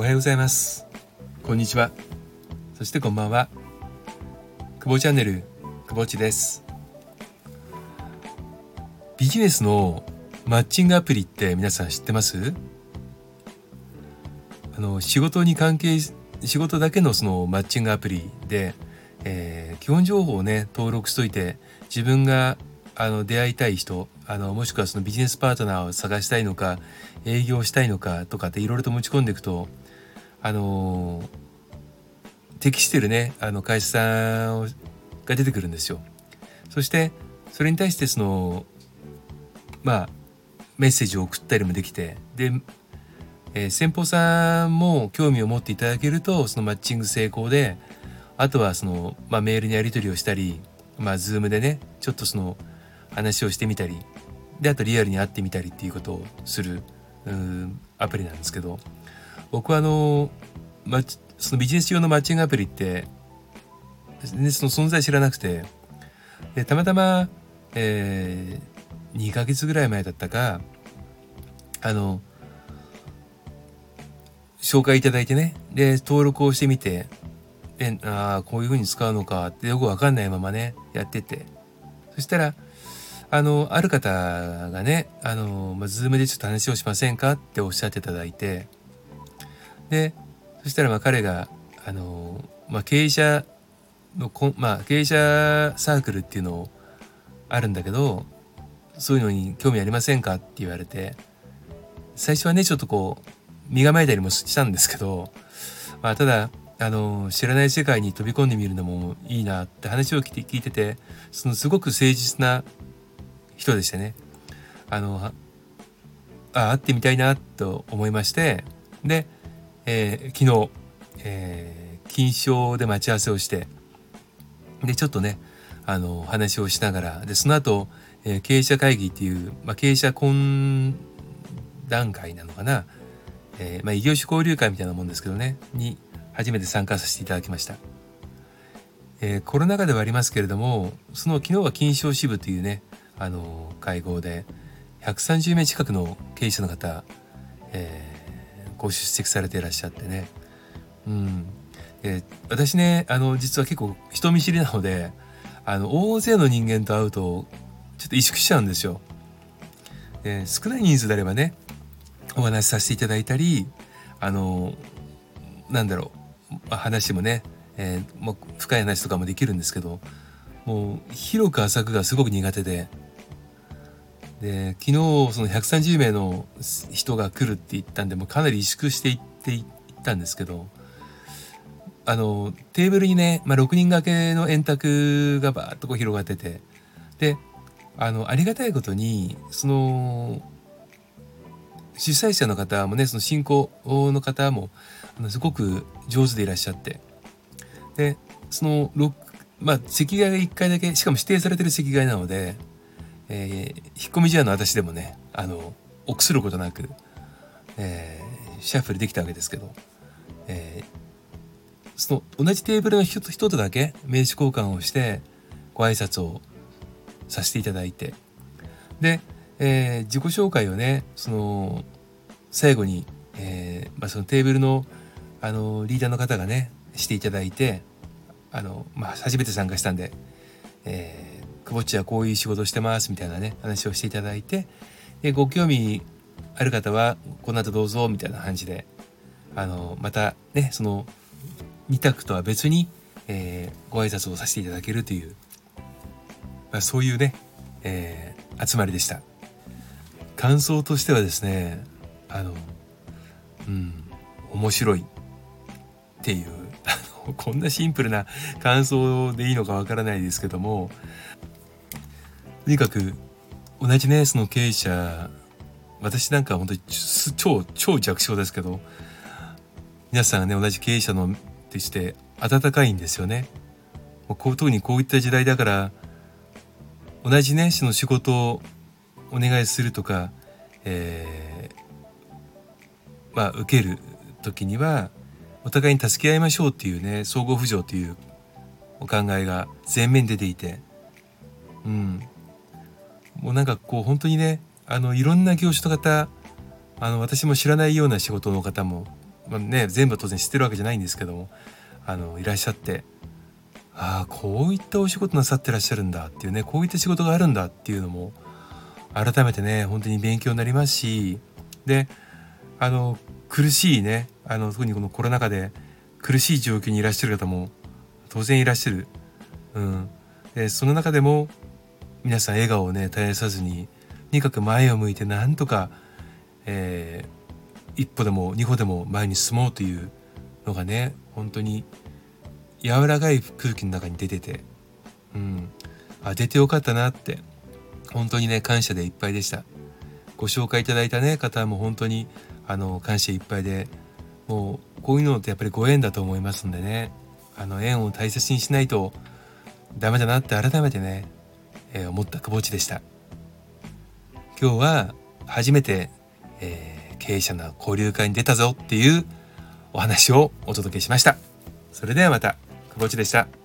おはようございます。こんにちは。そしてこんばんは。久保チャンネル久保地です。ビジネスのマッチングアプリって皆さん知ってます？あの仕事に関係仕事だけのそのマッチングアプリで、えー、基本情報をね登録しといて自分があの出会いたい人あのもしくはそのビジネスパートナーを探したいのか営業したいのかとかっていろいろと持ち込んでいくとあの適してるねあの会社さんが出てくるんですよ。そしてそれに対してそのまあメッセージを送ったりもできてで、えー、先方さんも興味を持っていただけるとそのマッチング成功であとはその、まあ、メールにやり取りをしたりまあ Zoom でねちょっとその話をしてみたりであとリアルに会ってみたりっていうことをするうんアプリなんですけど僕はあの、ま、そのビジネス用のマッチングアプリって全然その存在知らなくてでたまたま、えー、2ヶ月ぐらい前だったかあの紹介いただいてねで登録をしてみてでああこういうふうに使うのかってよくわかんないままねやってて。そしたらあのある方がねあの、まあ、ズームでちょっと話をしませんかっておっしゃっていただいてでそしたらま彼があの、ま、経営者のこ、ま、経営者サークルっていうのあるんだけどそういうのに興味ありませんかって言われて最初はねちょっとこう身構えたりもしたんですけど、ま、ただあの知らない世界に飛び込んでみるのもいいなって話を聞いててそのすごく誠実な人でしてね。あのあ会ってみたいなと思いまして。で、えー、昨日、えー、金賞で待ち合わせをして。でちょっとねあの話をしながら。でその後、えー、経営者会議っていう、まあ、経営者懇談会なのかな、えーまあ、異業種交流会みたいなもんですけどね。に初めて参加させていただきました。えー、コロナ禍ではありますけれどもその昨日は金賞支部というねあの会合で130名近くの経営者の方、えー、ご出席されていらっしゃってね、うん、で私ねあの実は結構人見知りなのであの大勢の人間と会うとちょっと萎縮しちゃうんですよ。で少ない人数であればねお話しさせていただいたりあのなんだろう話もね、えー、もう深い話とかもできるんですけどもう広く浅くがすごく苦手でで昨日その130名の人が来るって言ったんでもうかなり萎縮していっていったんですけどあのテーブルにね、まあ、6人掛けの円卓がバーッとこう広がっててであのありがたいことにその主催者の方もねその進行の方もあのすごく上手でいらっしゃってでそのまあ席替えが1回だけしかも指定されてる席替えなのでえー、引っ込み思案の私でもねあの臆することなく、えー、シャッフルできたわけですけど、えー、その同じテーブルの人と人とだけ名刺交換をしてご挨拶をさせていただいてで、えー、自己紹介をねその最後に、えーまあ、そのテーブルのあのリーダーの方がねしていただいてあの、まあ、初めて参加したんで、えー久保地はこういう仕事してますみたいなね話をしていただいてでご興味ある方はこの後どうぞみたいな感じであのまたねその2択とは別に、えー、ご挨拶をさせていただけるという、まあ、そういうね、えー、集まりでした。感想としてはですねあのうん面白いっていうこんなシンプルな感想でいいのかわからないですけどもとにかく同じねその経営者私なんか本当に超超弱小ですけど皆さんがね同じ経営者のとして温かいんですよね。もうこう特にこういった時代だから同じねその仕事をお願いするとか、えー、まあ受ける時にはお互いに助け合いましょうっていうね相互扶助というお考えが前面に出ていて、うん、もうなんかこう本当にねあのいろんな業種の方あの私も知らないような仕事の方もまあね、全部当然知ってるわけじゃないんですけどもあのいらっしゃってああこういったお仕事なさってらっしゃるんだっていうねこういった仕事があるんだっていうのも改めてね本当に勉強になりますしであの苦しいねあの特にこのコロナ禍で苦しい状況にいらっしゃる方も当然いらっしゃる。うん、でその中でも皆さん笑顔をね絶やさずにとにかく前を向いてなんとか、えー、一歩でも二歩でも前に進もうというのがね本当に柔らかい空気の中に出てて、うん、あ出てよかったなって本当にね感謝でいっぱいでした。ご紹介いただいたね方も本当にあの感謝いっぱいでもうこういうのってやっぱりご縁だと思いますんでね。あの縁を大切にしないとダメだなって改めてね、え、思った久保地でした。今日は初めて、えー、経営者の交流会に出たぞっていうお話をお届けしました。それではまた久保地でした。